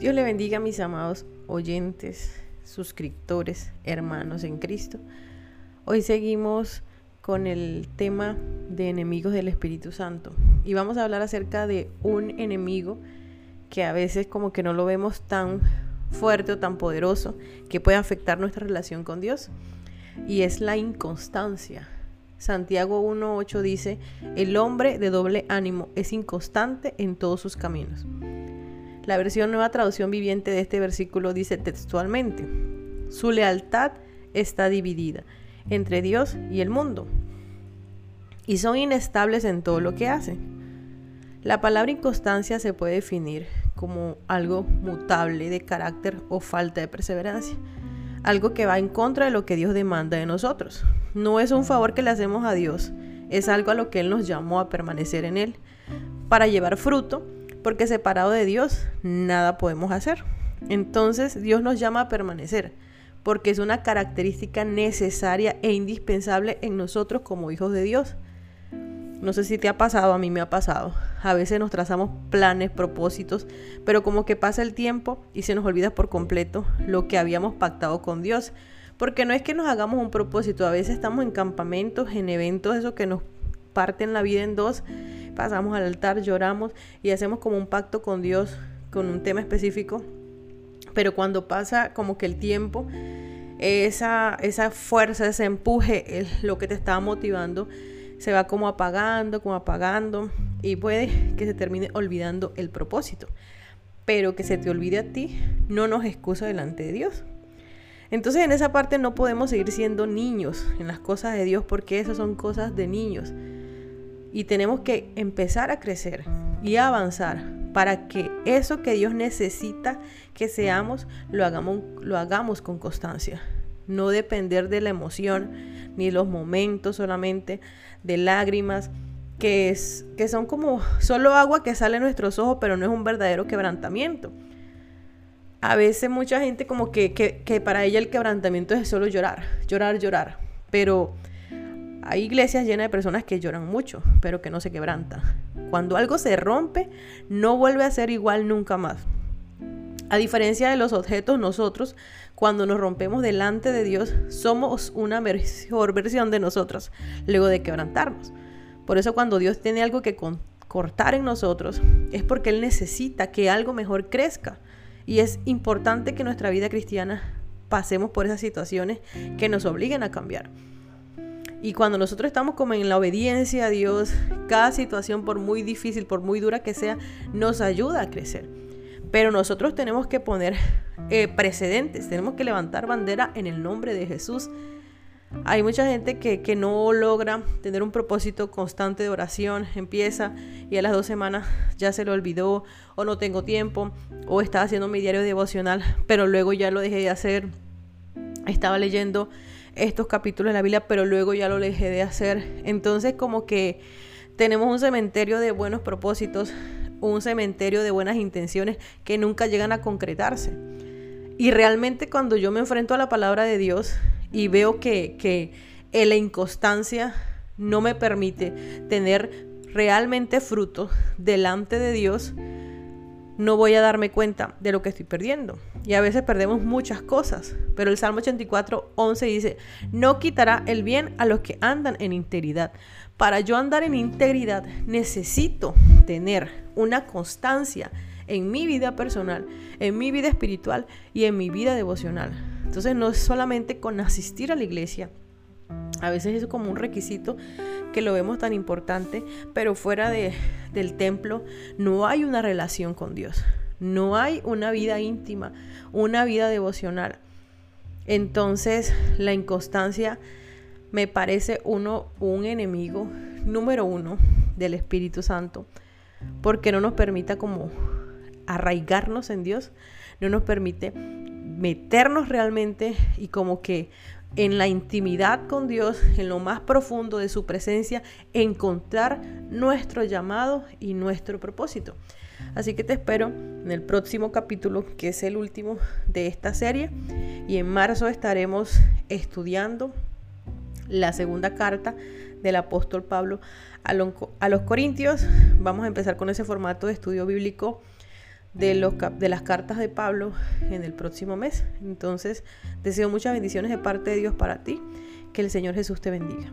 Dios le bendiga a mis amados oyentes, suscriptores, hermanos en Cristo. Hoy seguimos con el tema de enemigos del Espíritu Santo y vamos a hablar acerca de un enemigo que a veces como que no lo vemos tan fuerte o tan poderoso que puede afectar nuestra relación con Dios y es la inconstancia. Santiago 1.8 dice, el hombre de doble ánimo es inconstante en todos sus caminos. La versión nueva traducción viviente de este versículo dice textualmente, su lealtad está dividida entre Dios y el mundo, y son inestables en todo lo que hacen. La palabra inconstancia se puede definir como algo mutable de carácter o falta de perseverancia, algo que va en contra de lo que Dios demanda de nosotros. No es un favor que le hacemos a Dios, es algo a lo que Él nos llamó a permanecer en Él, para llevar fruto porque separado de Dios nada podemos hacer. Entonces Dios nos llama a permanecer, porque es una característica necesaria e indispensable en nosotros como hijos de Dios. No sé si te ha pasado, a mí me ha pasado. A veces nos trazamos planes, propósitos, pero como que pasa el tiempo y se nos olvida por completo lo que habíamos pactado con Dios. Porque no es que nos hagamos un propósito, a veces estamos en campamentos, en eventos, eso que nos parten la vida en dos pasamos al altar, lloramos y hacemos como un pacto con Dios con un tema específico. Pero cuando pasa como que el tiempo, esa, esa fuerza, ese empuje, lo que te estaba motivando, se va como apagando, como apagando y puede que se termine olvidando el propósito. Pero que se te olvide a ti no nos excusa delante de Dios. Entonces en esa parte no podemos seguir siendo niños en las cosas de Dios porque esas son cosas de niños. Y tenemos que empezar a crecer y a avanzar para que eso que Dios necesita que seamos, lo hagamos, lo hagamos con constancia. No depender de la emoción ni los momentos solamente de lágrimas, que, es, que son como solo agua que sale en nuestros ojos, pero no es un verdadero quebrantamiento. A veces mucha gente como que, que, que para ella el quebrantamiento es solo llorar, llorar, llorar. Pero hay iglesias llenas de personas que lloran mucho, pero que no se quebrantan. Cuando algo se rompe, no vuelve a ser igual nunca más. A diferencia de los objetos, nosotros, cuando nos rompemos delante de Dios, somos una mejor versión de nosotros, luego de quebrantarnos. Por eso cuando Dios tiene algo que cortar en nosotros, es porque Él necesita que algo mejor crezca. Y es importante que nuestra vida cristiana pasemos por esas situaciones que nos obliguen a cambiar. Y cuando nosotros estamos como en la obediencia a Dios, cada situación, por muy difícil, por muy dura que sea, nos ayuda a crecer. Pero nosotros tenemos que poner eh, precedentes, tenemos que levantar bandera en el nombre de Jesús. Hay mucha gente que, que, no logra tener un propósito constante de oración, empieza y a las dos semanas ya se lo olvidó, o no tengo tiempo, o estaba haciendo mi diario devocional, pero luego ya lo dejé de hacer. Estaba leyendo estos capítulos de la Biblia, pero luego ya lo dejé de hacer. Entonces como que tenemos un cementerio de buenos propósitos, un cementerio de buenas intenciones que nunca llegan a concretarse. Y realmente cuando yo me enfrento a la palabra de Dios y veo que, que la inconstancia no me permite tener realmente fruto delante de Dios, no voy a darme cuenta de lo que estoy perdiendo. Y a veces perdemos muchas cosas. Pero el Salmo 84, 11 dice, no quitará el bien a los que andan en integridad. Para yo andar en integridad necesito tener una constancia en mi vida personal, en mi vida espiritual y en mi vida devocional. Entonces no es solamente con asistir a la iglesia. A veces es como un requisito que lo vemos tan importante, pero fuera de, del templo no hay una relación con Dios, no hay una vida íntima, una vida devocional. Entonces la inconstancia me parece uno un enemigo número uno del Espíritu Santo, porque no nos permita como arraigarnos en Dios, no nos permite meternos realmente y como que en la intimidad con Dios, en lo más profundo de su presencia, encontrar nuestro llamado y nuestro propósito. Así que te espero en el próximo capítulo, que es el último de esta serie. Y en marzo estaremos estudiando la segunda carta del apóstol Pablo a los Corintios. Vamos a empezar con ese formato de estudio bíblico de, los, de las cartas de Pablo en el próximo mes. Entonces, deseo muchas bendiciones de parte de Dios para ti. Que el Señor Jesús te bendiga.